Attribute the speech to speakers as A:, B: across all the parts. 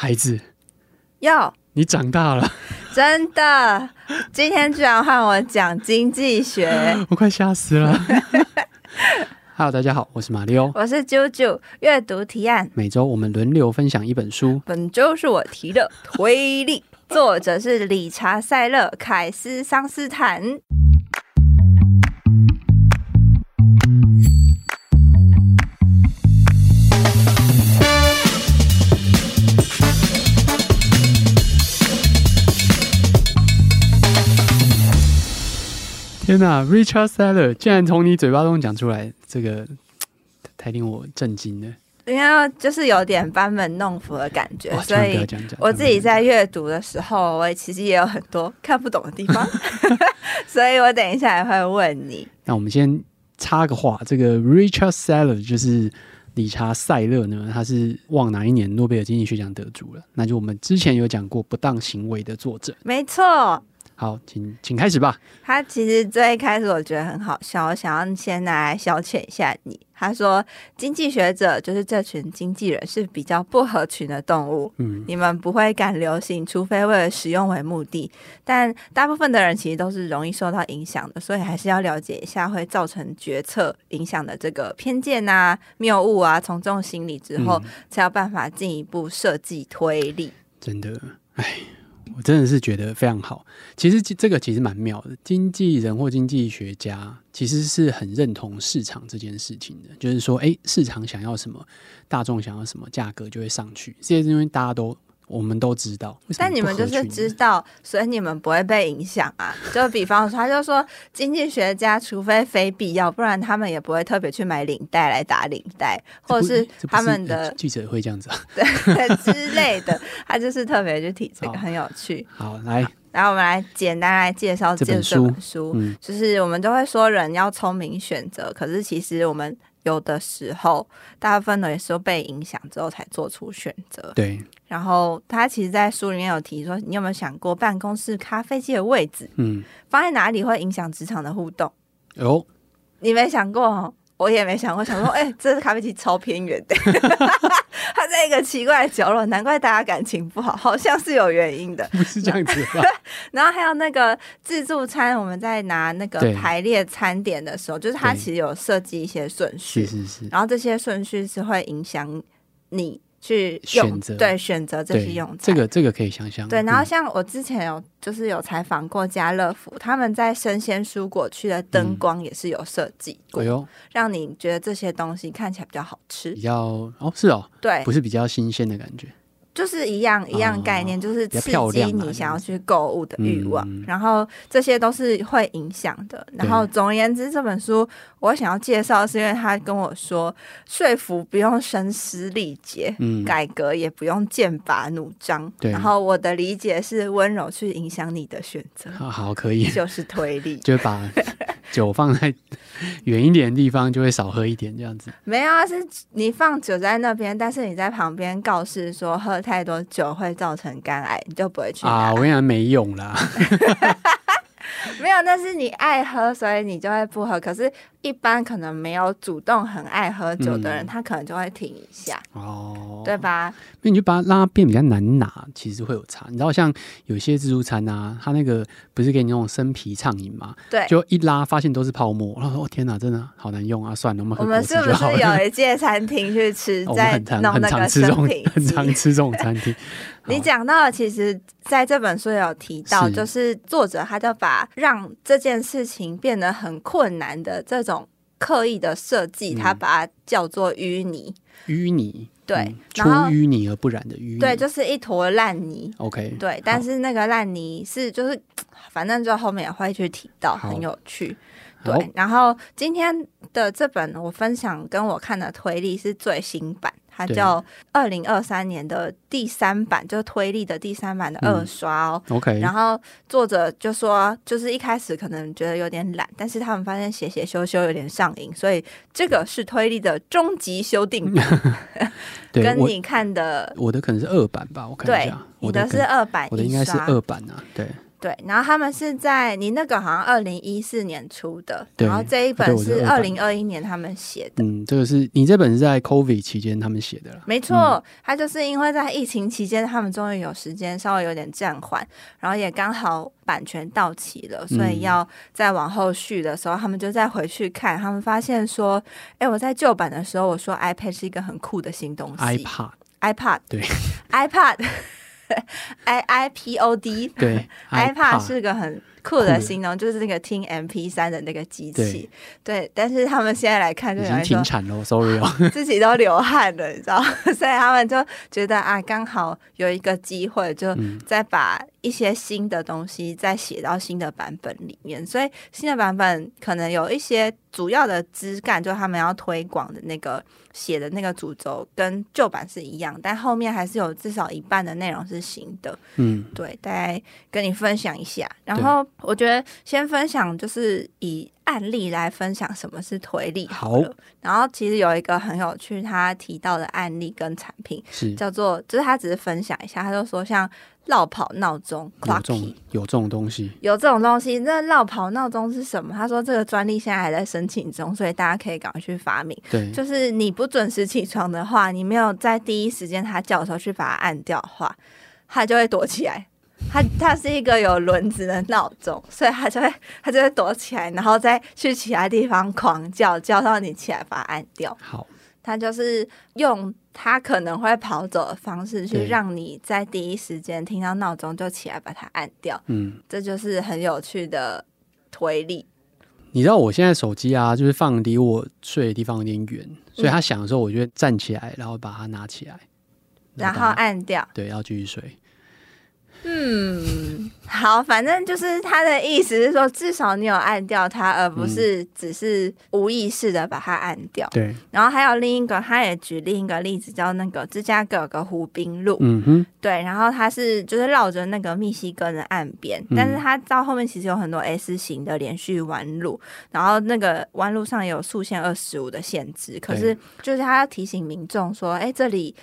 A: 孩子，
B: 要，
A: 你长大了，
B: 真的，今天居然换我讲经济学，
A: 我快吓死了。Hello，大家好，我是马里欧，
B: 我是啾啾，阅读提案，
A: 每周我们轮流分享一本书，
B: 本周是我提的推力，作者是理查·塞勒·凯斯·桑斯坦。
A: 天哪，Richard Seller 竟然从你嘴巴中讲出来，这个太令我震惊了。
B: 因为就是有点班门弄斧的感觉，所以我自己在阅读的时候，我其实也有很多看不懂的地方，所以我等一下也会问你。
A: 那我们先插个话，这个 Richard Seller 就是理查·塞勒呢，他是忘哪一年诺贝尔经济学奖得主了？那就我们之前有讲过不当行为的作者，
B: 没错。
A: 好，请请开始吧。
B: 他其实最开始我觉得很好笑，我想要先来消遣一下你。他说，经济学者就是这群经纪人是比较不合群的动物。嗯，你们不会赶流行，除非为了使用为目的。但大部分的人其实都是容易受到影响的，所以还是要了解一下会造成决策影响的这个偏见啊、谬误啊、从众心理之后，嗯、才有办法进一步设计推理。
A: 真的，哎。我真的是觉得非常好。其实这个其实蛮妙的，经纪人或经济学家其实是很认同市场这件事情的，就是说，诶，市场想要什么，大众想要什么，价格就会上去。这些因为大家都。我们都知道，
B: 但你们就是知道，所以你们不会被影响啊。就比方说，他就说，经济学家除非非必要，不然他们也不会特别去买领带来打领带，或者是他们的
A: 记者会这样子啊，
B: 对之类的。他就是特别去提这个，很有趣。
A: 好，来，
B: 然后我们来简单来介绍这本书。这本书，嗯，就是我们都会说人要聪明选择，可是其实我们。有的时候，大部分的也是被影响之后才做出选择。
A: 对。
B: 然后他其实，在书里面有提说，你有没有想过，办公室咖啡机的位置，嗯，放在哪里会影响职场的互动？
A: 哦，
B: 你没想过哦。我也没想过，想说，哎、欸，这咖啡机超偏远的，它在一个奇怪的角落，难怪大家感情不好，好像是有原因的，
A: 不是这样子吧？
B: 然后还有那个自助餐，我们在拿那个排列餐点的时候，就是它其实有设计一些顺序，
A: 是是是，
B: 然后这些顺序是会影响你。去选择对选择这些用餐，
A: 这个这个可以想象。
B: 对，然后像我之前有就是有采访过家乐福，嗯、他们在生鲜蔬果区的灯光也是有设计过，嗯、让你觉得这些东西看起来比较好吃，
A: 比较哦是哦，对，不是比较新鲜的感觉。
B: 就是一样一样概念，就是刺激你想要去购物的欲望，然后这些都是会影响的。然后总而言之，这本书我想要介绍，是因为他跟我说，说服不用声嘶力竭，嗯改革也不用剑拔弩张。对然后我的理解是温柔去影响你的选择。
A: 好，好，可以，
B: 就是推力，
A: 就把 酒放在远一点的地方，就会少喝一点这样子。
B: 没有啊，是你放酒在那边，但是你在旁边告示说喝。太多酒会造成肝癌，你就不会去
A: 啊！我跟你讲没用啦，
B: 没有，那是你爱喝，所以你就会不喝。可是。一般可能没有主动很爱喝酒的人，嗯、他可能就会停一下，哦，对吧？
A: 那你就把它让它变比较难拿，其实会有差。你知道，像有些自助餐啊，他那个不是给你那种生啤畅饮嘛？
B: 对，
A: 就一拉发现都是泡沫，然后说：“哦天哪，真的好难用啊！”算了，我们
B: 我们是不是有一届餐厅去吃，在弄那个生啤？
A: 很常吃这种餐厅。
B: 你讲到的，其实在这本书有提到，就是作者他就把让这件事情变得很困难的这种。刻意的设计，他把它叫做淤泥。
A: 淤泥，
B: 对，
A: 出淤泥而不染的淤泥，
B: 对，就是一坨烂泥。
A: OK，
B: 对，但是那个烂泥是就是，反正就后面也会去提到，很有趣。对，然后今天的这本我分享跟我看的推理是最新版。它叫二零二三年的第三版，就是推力的第三版的二刷哦。
A: 嗯、OK，
B: 然后作者就说，就是一开始可能觉得有点懒，但是他们发现写写修修有点上瘾，所以这个是推力的终极修订版。对跟你看的
A: 我，我的可能是二版吧，我看一下。
B: 对，你的是二版，
A: 我的应该是二版啊。对
B: 对，然后他们是在你那个好像二零一四年出的，然后这一本是二零二一年他们写的。
A: 嗯，这个是你这本是在 COVID 期间他们写的啦。
B: 没错，他、嗯、就是因为在疫情期间，他们终于有时间稍微有点暂缓，然后也刚好版权到期了，所以要再往后续的时候，嗯、他们就再回去看，他们发现说，哎，我在旧版的时候我说 iPad 是一个很酷的新东西，iPad，iPad，对
A: ，iPad。
B: I i p o d
A: 对
B: ，iPad 是个很酷的形容，就是那个听 MP 三的那个机器。对，对，但是他们现在来看就，就
A: 已经停产了，sorry 哦，
B: 自己都流汗了，你知道，所以他们就觉得啊，刚好有一个机会，就再把一些新的东西再写到新的版本里面。所以新的版本可能有一些主要的枝干，就他们要推广的那个。写的那个主轴跟旧版是一样，但后面还是有至少一半的内容是新的。
A: 嗯，
B: 对，大概跟你分享一下。然后我觉得先分享就是以案例来分享什么是推力好了。好，然后其实有一个很有趣，他提到的案例跟产品是叫做，就是他只是分享一下，他就说像。落跑闹钟，
A: 有这种有这种东西，
B: 有这种东西。那落跑闹钟是什么？他说这个专利现在还在申请中，所以大家可以赶快去发明。
A: 对，
B: 就是你不准时起床的话，你没有在第一时间他叫的时候去把它按掉的话，它就会躲起来。它它是一个有轮子的闹钟，所以它就会 它就会躲起来，然后再去其他地方狂叫，叫到你起来把它按掉。
A: 好。
B: 它就是用他可能会跑走的方式去让你在第一时间听到闹钟就起来把它按掉。
A: 嗯，
B: 这就是很有趣的推理。
A: 你知道我现在手机啊，就是放离我睡的地方有点远，所以他响的时候，我就站起来，然后把它拿起来，
B: 然后按掉。
A: 对，要继续睡。
B: 嗯，好，反正就是他的意思是说，至少你有按掉它，而不是只是无意识的把它按掉。
A: 对。
B: 然后还有另一个，他也举另一个例子，叫那个芝加哥有个湖滨路。
A: 嗯哼。
B: 对，然后它是就是绕着那个密西根的岸边，但是它到后面其实有很多 S 型的连续弯路，然后那个弯路上有速限二十五的限制，可是就是他要提醒民众说，哎，这里。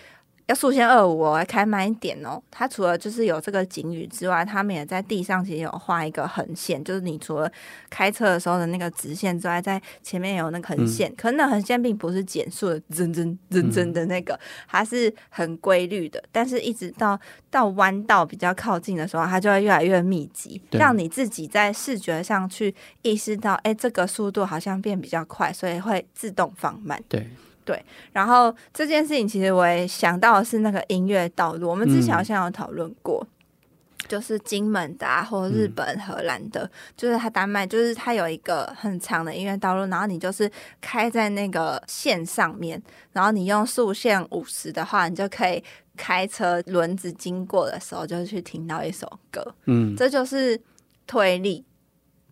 B: 要速限二五哦，要开慢一点哦。它除了就是有这个警语之外，他们也在地上其实有画一个横线，就是你除了开车的时候的那个直线之外，在前面有那个横线。嗯、可是那横线并不是减速的，真真真真的那个，它是很规律的。但是一直到到弯道比较靠近的时候，它就会越来越密集，让你自己在视觉上去意识到，哎，这个速度好像变比较快，所以会自动放慢。
A: 对。
B: 对，然后这件事情其实我也想到的是那个音乐道路，我们之前好像有讨论过，嗯、就是金门的、啊、或日本、荷兰的，嗯、就是它丹麦，就是它有一个很长的音乐道路，然后你就是开在那个线上面，然后你用速限五十的话，你就可以开车轮子经过的时候就去听到一首歌，
A: 嗯，
B: 这就是推力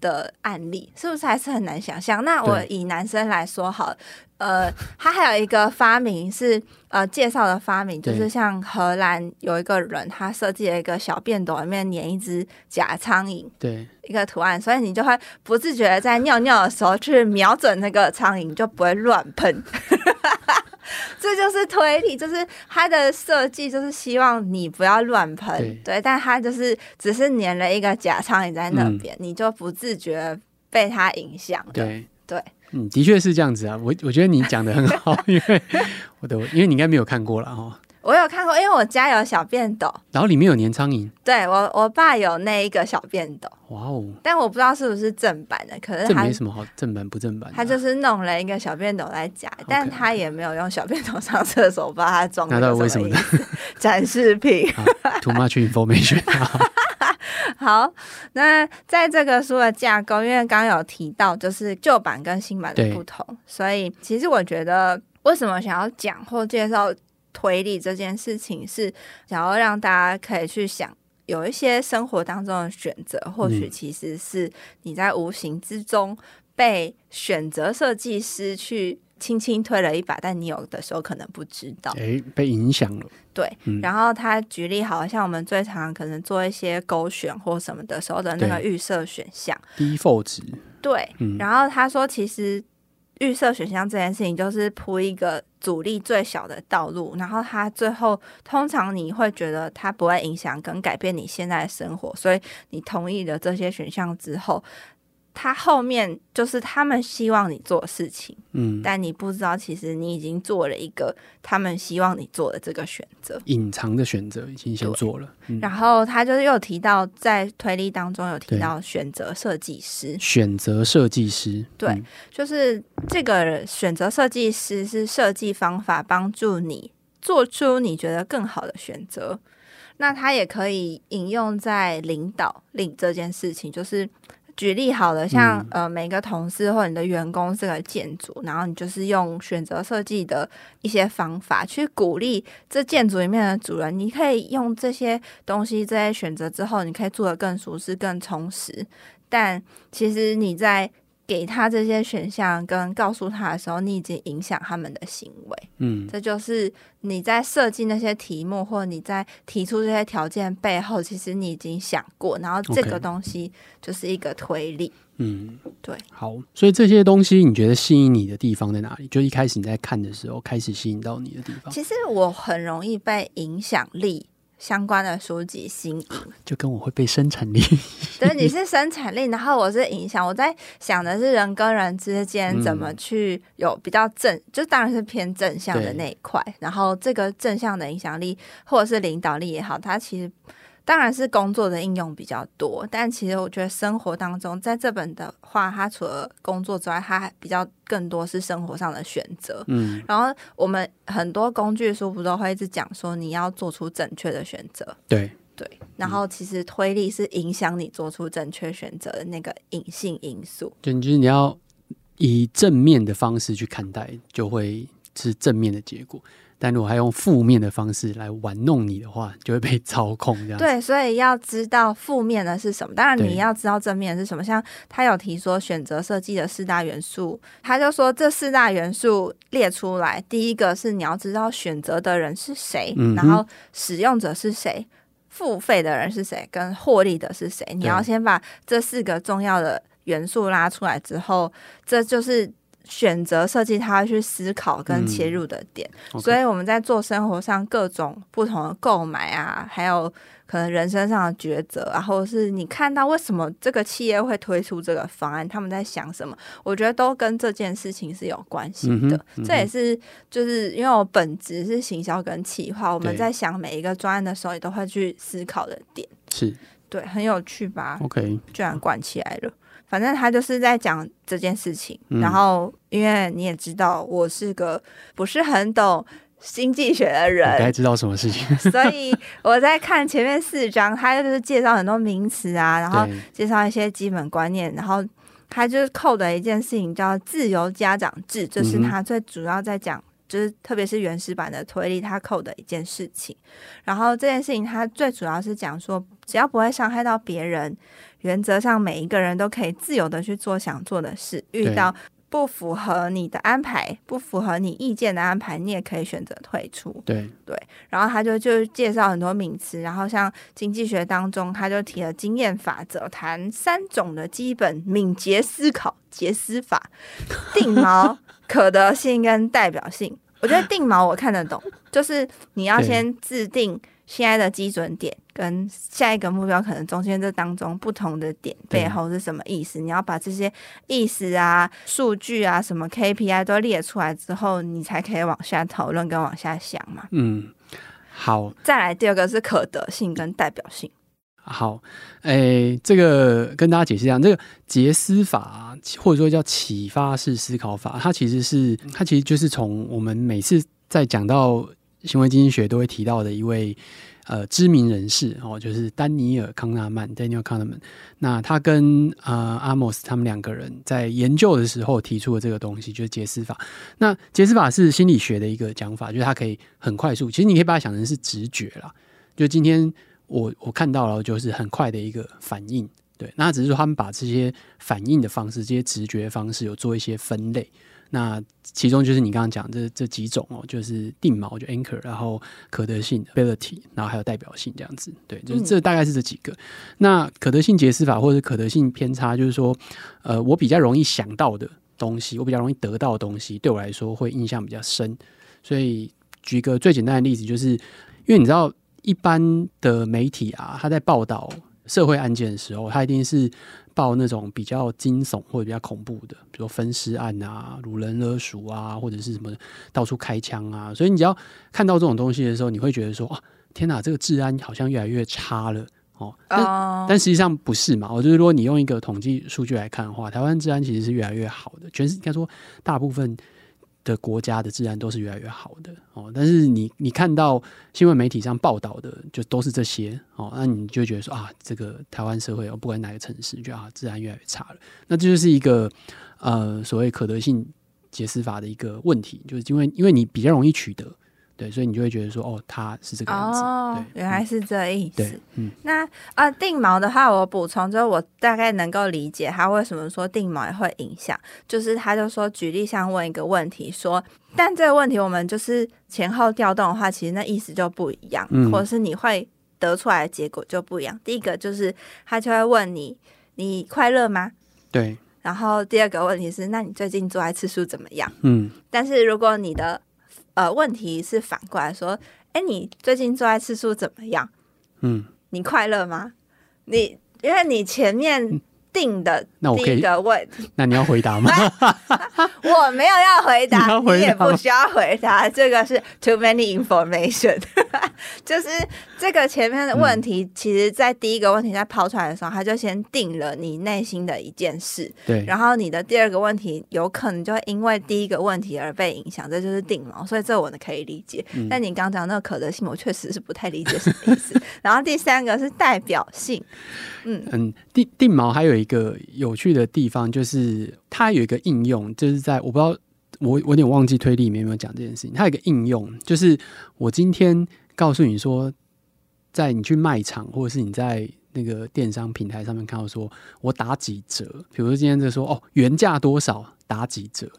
B: 的案例，是不是还是很难想象？那我以男生来说好。呃，他还有一个发明是呃介绍的发明，就是像荷兰有一个人，他设计了一个小便斗里面粘一只假苍蝇，
A: 对，
B: 一个图案，所以你就会不自觉的在尿尿的时候去瞄准那个苍蝇，就不会乱喷。这就是推理，就是它的设计，就是希望你不要乱喷，对，对，但它就是只是粘了一个假苍蝇在那边，嗯、你就不自觉被它影响，
A: 对
B: 对。
A: 嗯，的确是这样子啊，我我觉得你讲的很好，因为我的，因为你应该没有看过了哈。
B: 我有看过，因为我家有小便斗，
A: 然后里面有粘苍蝇。
B: 对，我我爸有那一个小便斗。
A: 哇哦！
B: 但我不知道是不是正版的，可是
A: 这没什么好正版不正版的。
B: 他就是弄了一个小便斗在夹，但他也没有用小便斗上厕所，把它装。
A: 那到底为什么呢？
B: 展示品。
A: Too much information。
B: 好，那在这个书的架构，因为刚刚有提到，就是旧版跟新版的不同，所以其实我觉得，为什么想要讲或介绍推理这件事情，是想要让大家可以去想，有一些生活当中的选择，或许其实是你在无形之中被选择设计师去。轻轻推了一把，但你有的时候可能不知道，
A: 哎，被影响了。
B: 对，嗯、然后他举例，好像我们最常可能做一些勾选或什么的时候的那个预设选项
A: ，default 值。
B: 对，嗯、然后他说，其实预设选项这件事情，就是铺一个阻力最小的道路，然后它最后通常你会觉得它不会影响跟改变你现在的生活，所以你同意了这些选项之后。他后面就是他们希望你做的事情，嗯，但你不知道，其实你已经做了一个他们希望你做的这个选择，
A: 隐藏的选择已经先做了。
B: 嗯、然后他就是又提到，在推理当中有提到选择设计师，
A: 选择设计师，
B: 对，嗯、就是这个选择设计师是设计方法帮助你做出你觉得更好的选择。那他也可以引用在领导领这件事情，就是。举例好了，像、嗯、呃每个同事或你的员工是个建筑，然后你就是用选择设计的一些方法去鼓励这建筑里面的主人，你可以用这些东西，这些选择之后，你可以做的更舒适、更充实。但其实你在给他这些选项跟告诉他的时候，你已经影响他们的行为。嗯，这就是你在设计那些题目，或你在提出这些条件背后，其实你已经想过。然后这个东西就是一个推力。嗯，对。
A: 好，所以这些东西你觉得吸引你的地方在哪里？就一开始你在看的时候，开始吸引到你的地方。
B: 其实我很容易被影响力。相关的书籍吸引，
A: 就跟我会被生产力。
B: 对，你是生产力，然后我是影响。我在想的是人跟人之间怎么去有比较正，嗯、就当然是偏正向的那一块。然后这个正向的影响力或者是领导力也好，它其实。当然是工作的应用比较多，但其实我觉得生活当中，在这本的话，它除了工作之外，它还比较更多是生活上的选择。嗯，然后我们很多工具书不都会一直讲说，你要做出正确的选择。
A: 对
B: 对，然后其实推力是影响你做出正确选择的那个隐性因素。
A: 就就是你要以正面的方式去看待，就会是正面的结果。但如果还用负面的方式来玩弄你的话，就会被操控这样。
B: 对，所以要知道负面的是什么。当然你要知道正面的是什么。像他有提说选择设计的四大元素，他就说这四大元素列出来，第一个是你要知道选择的人是谁，嗯、然后使用者是谁，付费的人是谁，跟获利的是谁。你要先把这四个重要的元素拉出来之后，这就是。选择设计，他去思考跟切入的点，嗯 okay、所以我们在做生活上各种不同的购买啊，还有可能人生上的抉择啊，或者是你看到为什么这个企业会推出这个方案，他们在想什么，我觉得都跟这件事情是有关系的。嗯嗯、这也是就是因为我本职是行销跟企划，我们在想每一个专案的时候，也都会去思考的点。
A: 是，
B: 对，很有趣吧
A: ？OK，
B: 居然管起来了。反正他就是在讲这件事情，嗯、然后因为你也知道，我是个不是很懂经济学的人，
A: 该知道什么事情，
B: 所以我在看前面四章，他就是介绍很多名词啊，然后介绍一些基本观念，然后他就是扣的一件事情叫自由家长制，这、就是他最主要在讲，就是特别是原始版的推理，他扣的一件事情。然后这件事情他最主要是讲说，只要不会伤害到别人。原则上，每一个人都可以自由的去做想做的事。遇到不符合你的安排、不符合你意见的安排，你也可以选择退出。
A: 对
B: 对。然后他就就介绍很多名词，然后像经济学当中，他就提了经验法则，谈三种的基本敏捷思考、捷思法、定锚、可得性跟代表性。我觉得定锚我看得懂，就是你要先制定。现在的基准点跟下一个目标可能中间这当中不同的点背后是什么意思？你要把这些意思啊、数据啊、什么 KPI 都列出来之后，你才可以往下讨论跟往下想嘛。
A: 嗯，好。
B: 再来第二个是可得性跟代表性。
A: 好，诶、欸，这个跟大家解释一下，这个捷思法或者说叫启发式思考法，它其实是它其实就是从我们每次在讲到。行为经济学都会提到的一位呃知名人士哦，就是丹尼尔康纳曼 （Daniel Kahneman）。那他跟呃阿莫斯他们两个人在研究的时候提出的这个东西，就是捷思法。那捷思法是心理学的一个讲法，就是它可以很快速。其实你可以把它想成是直觉啦。就今天我我看到了，就是很快的一个反应。对，那只是说他们把这些反应的方式、这些直觉方式有做一些分类。那其中就是你刚刚讲这这几种哦，就是定锚就 anchor，然后可得性 ability，然后还有代表性这样子，对，就是这大概是这几个。嗯、那可得性解释法或者可得性偏差，就是说，呃，我比较容易想到的东西，我比较容易得到的东西，对我来说会印象比较深。所以举个最简单的例子，就是因为你知道，一般的媒体啊，他在报道社会案件的时候，他一定是报那种比较惊悚或者比较恐怖的，比如分尸案啊、掳人勒赎啊，或者是什么到处开枪啊。所以你只要看到这种东西的时候，你会觉得说：啊，天哪，这个治安好像越来越差了。哦，但、uh、但实际上不是嘛？我就是说，你用一个统计数据来看的话，台湾治安其实是越来越好的。全是应该说，大部分的国家的治安都是越来越好的哦。但是你你看到新闻媒体上报道的，就都是这些哦，那你就觉得说啊，这个台湾社会哦，不管哪个城市，就啊，治安越来越差了。那这就是一个呃所谓可得性解释法的一个问题，就是因为因为你比较容易取得。对，所以你就会觉得说，哦，他是这个样子。哦，对，原
B: 来是这意思。
A: 对，嗯。
B: 那啊，定锚的话，我补充就是，我大概能够理解他为什么说定锚也会影响。就是他就说，举例像问一个问题，说，但这个问题我们就是前后调动的话，其实那意思就不一样，嗯，或者是你会得出来的结果就不一样。第一个就是他就会问你，你快乐吗？
A: 对。
B: 然后第二个问题是，那你最近做爱次数怎么样？
A: 嗯。
B: 但是如果你的呃，问题是反过来说，哎，你最近做爱次数怎么样？
A: 嗯，
B: 你快乐吗？你因为你前面定的第一个问题，
A: 那你要回答吗？
B: 我没有要回答，
A: 你，回答
B: 你也不需要回答。这个是 too many information，就是这个前面的问题，其实，在第一个问题在抛出来的时候，他就先定了你内心的一件事。
A: 对，
B: 然后你的第二个问题有可能就会因为第一个问题而被影响，这就是定锚。所以这我呢可以理解。嗯、但你刚讲那个可得性，我确实是不太理解什么意思。然后第三个是代表性。嗯
A: 嗯，定定锚还有一一个有趣的地方，就是它有一个应用，就是在我不知道我我有点忘记推理里面有没有讲这件事情。它有一个应用，就是我今天告诉你说，在你去卖场或者是你在那个电商平台上面看到说我打几折，比如说今天就说哦原价多少打几折，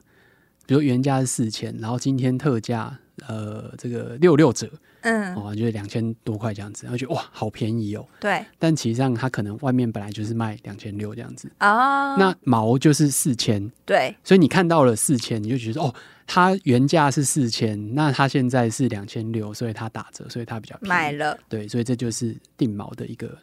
A: 比如原价是四千，然后今天特价呃这个六六折。
B: 嗯，
A: 哦，就是两千多块这样子，然后觉得哇，好便宜哦。
B: 对，
A: 但其实上它可能外面本来就是卖两千六这样子
B: 哦。
A: 那毛就是四千，
B: 对，
A: 所以你看到了四千，你就觉得哦，它原价是四千，那它现在是两千六，所以它打折，所以它比较便宜。
B: 买了，
A: 对，所以这就是定毛的一个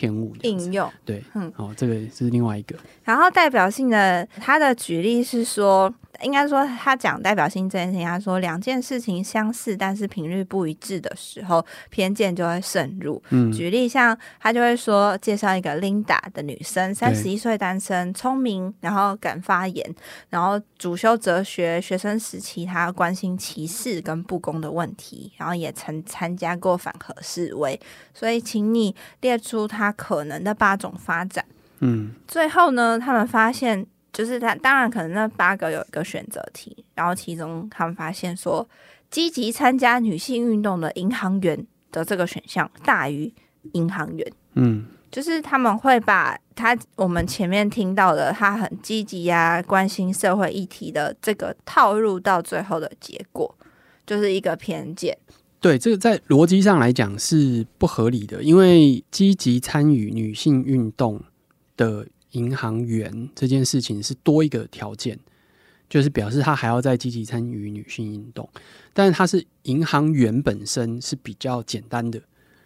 A: 偏误
B: 应用。
A: 对，
B: 嗯，
A: 哦，这个是另外一个。
B: 然后代表性的，他的举例是说。应该说，他讲代表性这件事情，他说两件事情相似，但是频率不一致的时候，偏见就会渗入。
A: 嗯，
B: 举例像他就会说，介绍一个 Linda 的女生，三十一岁单身，聪明，然后敢发言，然后主修哲学，学生时期他关心歧视跟不公的问题，然后也曾参加过反核示威。所以，请你列出他可能的八种发展。
A: 嗯，
B: 最后呢，他们发现。就是他，当然可能那八个有一个选择题，然后其中他们发现说，积极参加女性运动的银行员的这个选项大于银行员。
A: 嗯，
B: 就是他们会把他我们前面听到的他很积极呀、关心社会议题的这个套入到最后的结果，就是一个偏见。
A: 对，这个在逻辑上来讲是不合理的，因为积极参与女性运动的。银行员这件事情是多一个条件，就是表示他还要再积极参与女性运动，但是他是银行员本身是比较简单的，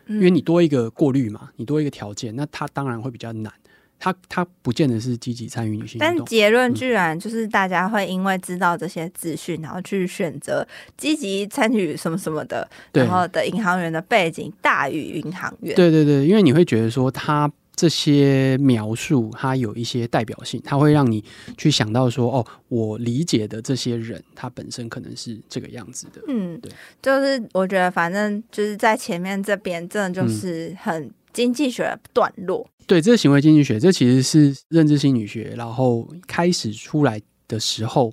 A: 因为你多一个过滤嘛，你多一个条件，那他当然会比较难。他他不见得是积极参与女性，
B: 但结论居然就是大家会因为知道这些资讯，然后去选择积极参与什么什么的，然后的银行员的背景大于银行员。
A: 对对对，因为你会觉得说他。这些描述他有一些代表性，他会让你去想到说，哦，我理解的这些人，他本身可能是这个样子的。
B: 嗯，
A: 对，
B: 就是我觉得反正就是在前面这边，真的就是很经济学的段落。
A: 嗯、对，这个行为经济学，这其实是认知心理学，然后开始出来的时候。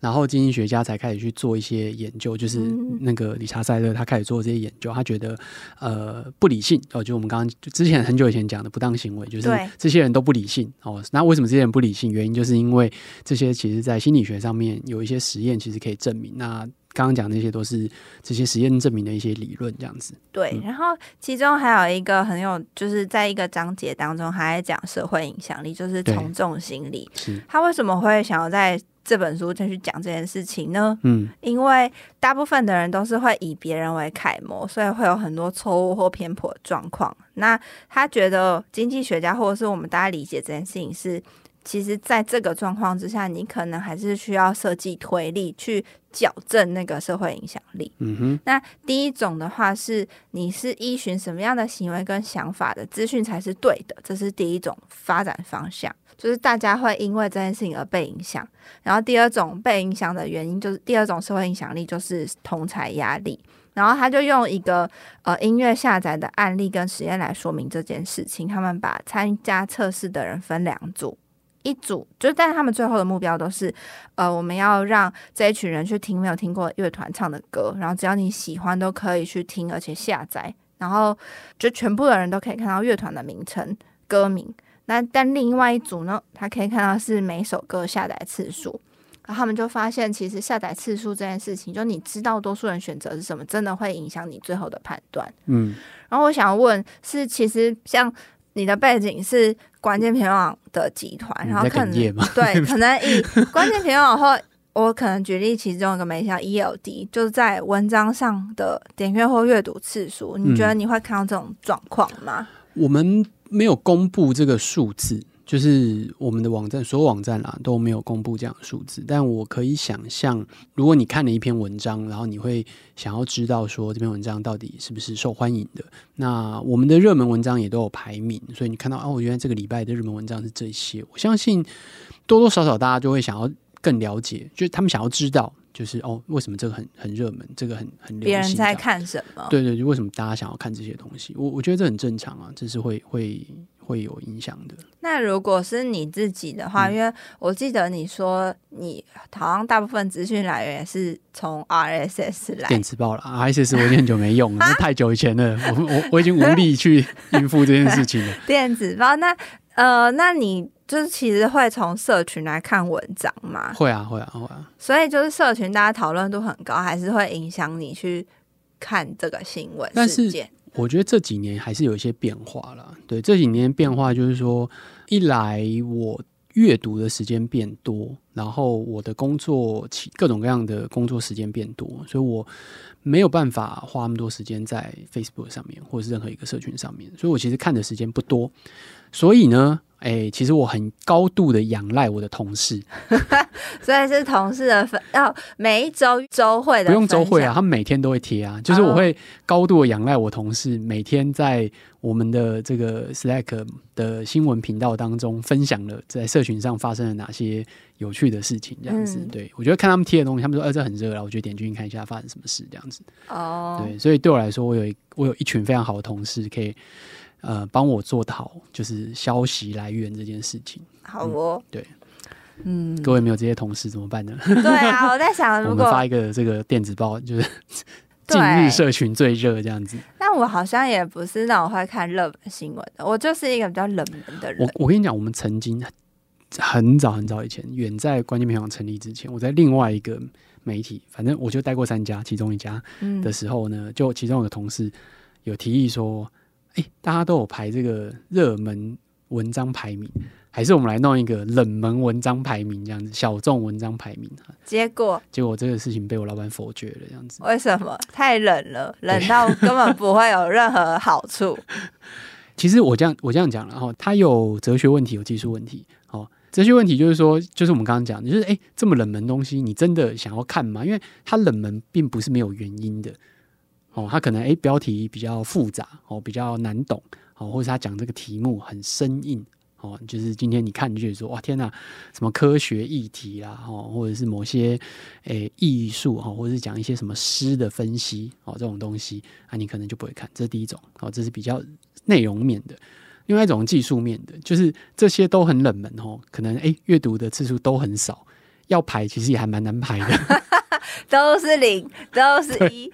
A: 然后经济学家才开始去做一些研究，就是那个理查塞勒他开始做这些研究，他觉得呃不理性哦，就我们刚刚之前很久以前讲的不当行为，就是这些人都不理性哦。那为什么这些人不理性？原因就是因为这些其实在心理学上面有一些实验，其实可以证明，那刚刚讲那些都是这些实验证明的一些理论，这样子。
B: 对，嗯、然后其中还有一个很有，就是在一个章节当中，还在讲社会影响力，就是从众心理。是，他为什么会想要在这本书再去讲这件事情呢？嗯，因为大部分的人都是会以别人为楷模，所以会有很多错误或偏颇的状况。那他觉得经济学家或者是我们大家理解这件事情是。其实，在这个状况之下，你可能还是需要设计推力去矫正那个社会影响力。嗯哼。那第一种的话是，你是依循什么样的行为跟想法的资讯才是对的，这是第一种发展方向，就是大家会因为这件事情而被影响。然后第二种被影响的原因，就是第二种社会影响力就是同侪压力。然后他就用一个呃音乐下载的案例跟实验来说明这件事情。他们把参加测试的人分两组。一组就是，但是他们最后的目标都是，呃，我们要让这一群人去听没有听过乐团唱的歌，然后只要你喜欢都可以去听，而且下载，然后就全部的人都可以看到乐团的名称、歌名。那但另外一组呢，他可以看到是每首歌下载次数，然后他们就发现，其实下载次数这件事情，就你知道多数人选择是什么，真的会影响你最后的判断。嗯，然后我想问，是其实像。你的背景是关键评论网的集团，然后可能对，可能以关键评论网或我可能举例其中一个媒体叫 ELD，就是在文章上的点阅或阅读次数，你觉得你会看到这种状况吗？
A: 我们没有公布这个数字。就是我们的网站，所有网站啦都没有公布这样的数字，但我可以想象，如果你看了一篇文章，然后你会想要知道说这篇文章到底是不是受欢迎的。那我们的热门文章也都有排名，所以你看到哦，原来这个礼拜的热门文章是这些。我相信多多少少大家就会想要更了解，就是他们想要知道，就是哦，为什么这个很很热门，这个很很流行，
B: 别人在看什么？
A: 对对，就为什么大家想要看这些东西？我我觉得这很正常啊，这是会会。会有影响的。
B: 那如果是你自己的话，嗯、因为我记得你说你好像大部分资讯来源也是从 RSS 来，
A: 电子报了。RSS 我已经很久没用了，太久以前了，我我我已经无力去应付这件事情了。
B: 电子报，那呃，那你就是其实会从社群来看文章吗？
A: 会啊，会啊，会啊。
B: 所以就是社群大家讨论度很高，还是会影响你去看这个新闻事件？
A: 我觉得这几年还是有一些变化了。对，这几年变化就是说，一来我阅读的时间变多，然后我的工作各种各样的工作时间变多，所以我没有办法花那么多时间在 Facebook 上面或者是任何一个社群上面，所以我其实看的时间不多。所以呢，哎、欸，其实我很高度的仰赖我的同事，
B: 所以是同事的分，要每一周周会的，
A: 不用周会啊，他们每天都会贴啊。就是我会高度的仰赖我同事，每天在我们的这个 Slack 的新闻频道当中分享了在社群上发生了哪些有趣的事情，这样子。嗯、对，我觉得看他们贴的东西，他们说，哎、呃，这很热了，我觉得点进去看一下发生什么事，这样子。哦，对，所以对我来说，我有一我有一群非常好的同事可以。呃，帮我做好就是消息来源这件事情。
B: 好哦，
A: 嗯、对，嗯，各位没有这些同事怎么办呢？
B: 对啊，我在想，如果
A: 发一个这个电子报，就是 近日社群最热这样子。
B: 但我好像也不是那种会看热门新闻的，我就是一个比较冷门的人。
A: 我我跟你讲，我们曾经很早很早以前，远在关键评论网成立之前，我在另外一个媒体，反正我就待过三家，其中一家的时候呢，嗯、就其中有个同事有提议说。哎、欸，大家都有排这个热门文章排名，还是我们来弄一个冷门文章排名这样子，小众文章排名。
B: 结果，
A: 结果这个事情被我老板否决了，这样子。
B: 为什么？太冷了，冷到根本不会有任何好处。
A: 其实我这样我这样讲了哈，它有哲学问题，有技术问题。哦，哲学问题就是说，就是我们刚刚讲的，就是哎、欸，这么冷门东西，你真的想要看吗？因为它冷门并不是没有原因的。哦，他可能诶标题比较复杂哦，比较难懂哦，或者他讲这个题目很生硬哦，就是今天你看你就觉得说哇天哪，什么科学议题啦哦，或者是某些诶艺术哈，或者是讲一些什么诗的分析哦，这种东西啊，你可能就不会看。这是第一种哦，这是比较内容面的。另外一种技术面的，就是这些都很冷门哦，可能诶阅读的次数都很少，要排其实也还蛮难排的。
B: 都是零，都是一，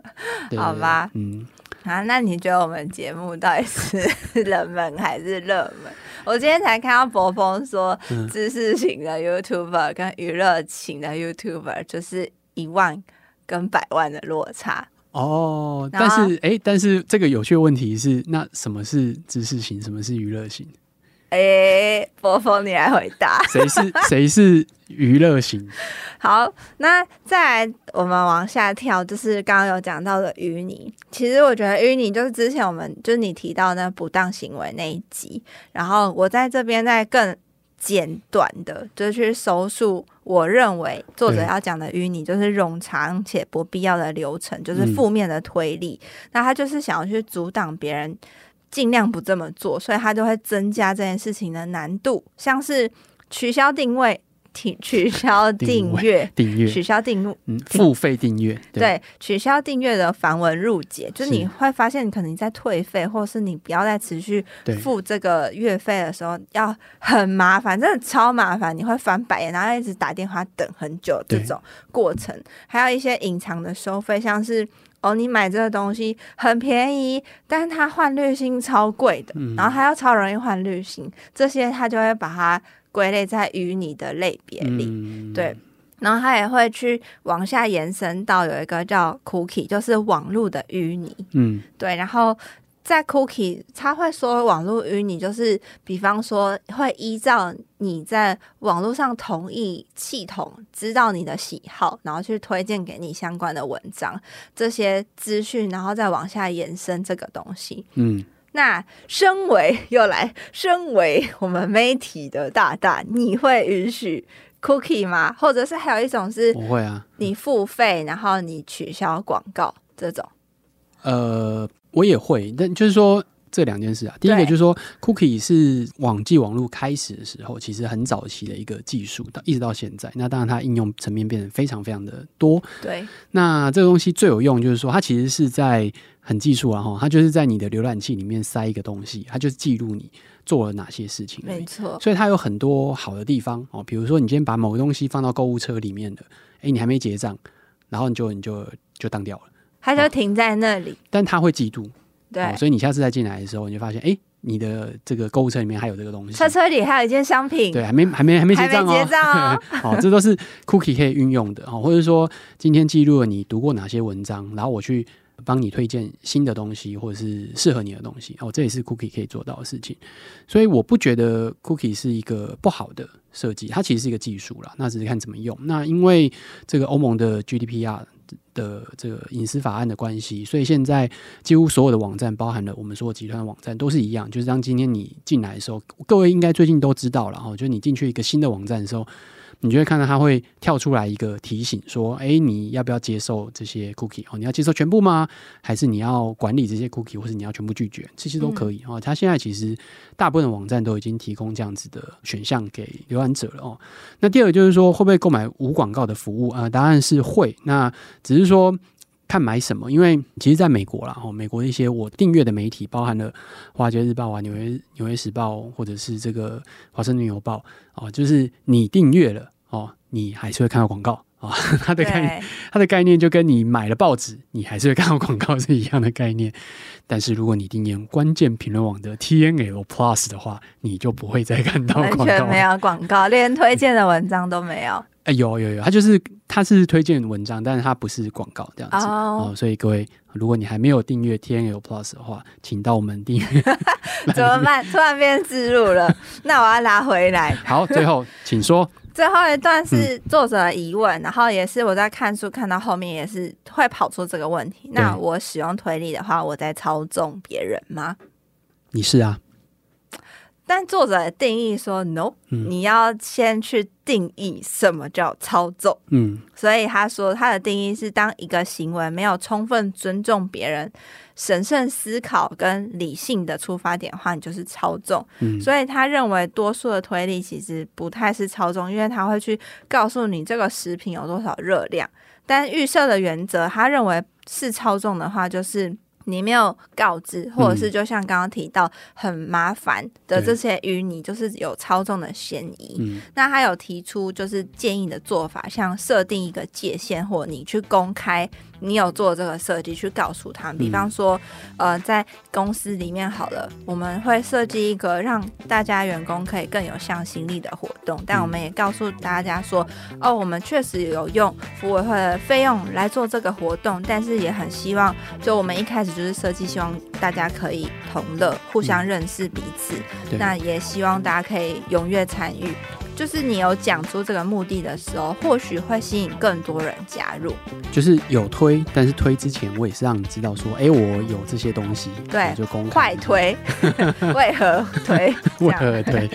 B: 好吧？嗯，啊，那你觉得我们节目到底是 冷门还是热门？我今天才看到博峰说，知识型的 YouTuber 跟娱乐型的 YouTuber 就是一万跟百万的落差。
A: 哦，但是哎，但是这个有趣的问题是，那什么是知识型，什么是娱乐型？
B: 哎，波峰，你来回答，
A: 谁是谁是娱乐型？
B: 好，那再来，我们往下跳，就是刚刚有讲到的淤泥。其实我觉得淤泥就是之前我们就是你提到那不当行为那一集，然后我在这边再更简短的，就是去收束。我认为作者要讲的淤泥就是冗长且不必要的流程，就是负面的推理。嗯、那他就是想要去阻挡别人。尽量不这么做，所以他就会增加这件事情的难度，像是取消定位、停 取消订阅、订阅、取消订阅、
A: 嗯，付费订阅，
B: 对，取消订阅的繁文缛节，就是你会发现，可能你在退费，或是你不要再持续付这个月费的时候，要很麻烦，真的超麻烦，你会翻白眼，然后一直打电话等很久这种过程，还有一些隐藏的收费，像是。哦，你买这个东西很便宜，但是它换滤芯超贵的，嗯、然后还要超容易换滤芯，这些它就会把它归类在淤泥的类别里，嗯、对。然后它也会去往下延伸到有一个叫 cookie，就是网络的淤泥，嗯，对，然后。在 cookie，他会说网络淤泥，就是比方说会依照你在网络上同意系统知道你的喜好，然后去推荐给你相关的文章这些资讯，然后再往下延伸这个东西。嗯，那身为又来，身为我们媒体的大大，你会允许 cookie 吗？或者是还有一种是，
A: 不会啊，
B: 你付费然后你取消广告这种，
A: 呃。我也会，但就是说这两件事啊。第一个就是说，Cookie 是网际网络开始的时候，其实很早期的一个技术，到一直到现在。那当然，它应用层面变得非常非常的多。
B: 对。那
A: 这个东西最有用，就是说它其实是在很技术啊，哈，它就是在你的浏览器里面塞一个东西，它就是记录你做了哪些事情。
B: 没错。
A: 所以它有很多好的地方哦，比如说你今天把某个东西放到购物车里面的，哎，你还没结账，然后你就你就就当掉了。
B: 它就停在那里，
A: 但他会嫉妒，
B: 对、哦，
A: 所以你下次再进来的时候，你就发现，哎，你的这个购物车里面还有这个东西，
B: 车车里还有一件商品，
A: 对，还没还没还没结账哦，
B: 结账哦，
A: 好、哦，这都是 cookie 可以运用的，哦，或者说今天记录了你读过哪些文章，然后我去帮你推荐新的东西，或者是适合你的东西，哦，这也是 cookie 可以做到的事情，所以我不觉得 cookie 是一个不好的设计，它其实是一个技术啦，那只是看怎么用。那因为这个欧盟的 GDPR。的这个隐私法案的关系，所以现在几乎所有的网站，包含了我们所有集团的网站，都是一样。就是当今天你进来的时候，各位应该最近都知道了哈，就是你进去一个新的网站的时候。你就会看到它会跳出来一个提醒，说：“哎，你要不要接受这些 cookie？哦，你要接受全部吗？还是你要管理这些 cookie，或是你要全部拒绝？这些都可以哦。它现在其实大部分的网站都已经提供这样子的选项给浏览者了哦。那第二个就是说，会不会购买无广告的服务啊？呃，答案是会。那只是说看买什么，因为其实在美国啦，哦，美国一些我订阅的媒体，包含了《华尔街日报》啊、《纽约纽约时报》或者是这个《华盛顿邮报》哦，就是你订阅了。”哦，你还是会看到广告啊？它的概念，它的概念就跟你买了报纸，你还是会看到广告是一样的概念。但是如果你订阅关键评论网的 TNL Plus 的话，你就不会再看到广告，完全
B: 没有广告，连推荐的文章都没有。
A: 哎，有有有，它就是它是推荐文章，但是它不是广告这样子哦，哦。所以各位，如果你还没有订阅 TNL Plus 的话，请到我们订阅。
B: 怎么办？突然变自入了，那我要拿回来。
A: 好，最后请说。
B: 最后一段是作者的疑问，嗯、然后也是我在看书看到后面也是会跑出这个问题。那我使用推理的话，我在操纵别人吗？
A: 你是啊。
B: 但作者的定义说，no，、嗯、你要先去定义什么叫操纵。嗯，所以他说他的定义是，当一个行为没有充分尊重别人、审慎思考跟理性的出发点的话，你就是操纵。嗯，所以他认为多数的推理其实不太是操纵，因为他会去告诉你这个食品有多少热量。但预设的原则，他认为是操纵的话，就是。你没有告知，或者是就像刚刚提到很麻烦的这些淤泥，就是有操纵的嫌疑。嗯、那他有提出就是建议的做法，像设定一个界限，或你去公开你有做这个设计去告诉他们。比方说，呃，在公司里面好了，我们会设计一个让大家员工可以更有向心力的活动，但我们也告诉大家说，哦，我们确实有用福委会的费用来做这个活动，但是也很希望，就我们一开始就是设计，希望大家可以同乐，互相认识彼此。嗯、那也希望大家可以踊跃参与。就是你有讲出这个目的的时候，或许会吸引更多人加入。
A: 就是有推，但是推之前我也是让你知道说，哎、欸，我有这些东西，
B: 对，
A: 就公开
B: 快推，为何推？
A: 为何推？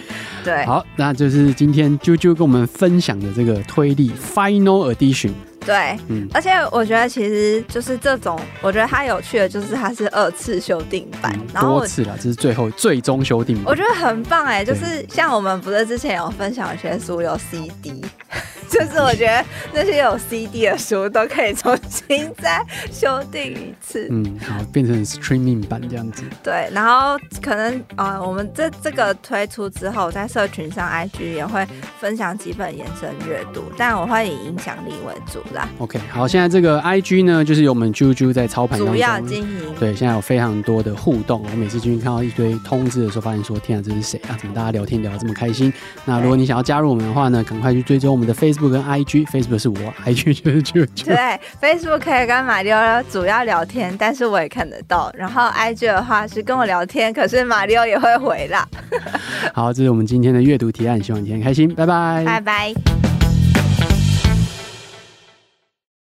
B: 对，
A: 好，那就是今天啾啾跟我们分享的这个推力 Final Edition。
B: 对，嗯，而且我觉得其实就是这种，我觉得它有趣的就是它是二次修订版，嗯、然后
A: 多次了，这是最后最终修订版，
B: 我觉得很棒哎，就是像我们不是之前有分享一些书有 CD。就是我觉得那些有 CD 的书都可以重新再修订一次，
A: 嗯，好，变成 streaming 版这样子。
B: 对，然后可能呃，我们这这个推出之后，在社群上 IG 也会分享几本延伸阅读，但我会以影响力为主啦。
A: OK，好，现在这个 IG 呢，就是由我们啾啾在操盘当中，
B: 主要经营。
A: 对，现在有非常多的互动，我每次进去看到一堆通知的时候，发现说天啊，这是谁啊？怎么大家聊天聊得这么开心？那如果你想要加入我们的话呢，赶快去追踪我们的 Facebook。Facebook 跟 IG，Facebook 是我，IG 就是啾啾。
B: 对，Facebook 可以跟马里奥主要聊天，但是我也看得到。然后 IG 的话是跟我聊天，可是马里奥也会回啦。
A: 好，这是我们今天的阅读提案，希望你今天开心，拜拜，
B: 拜拜。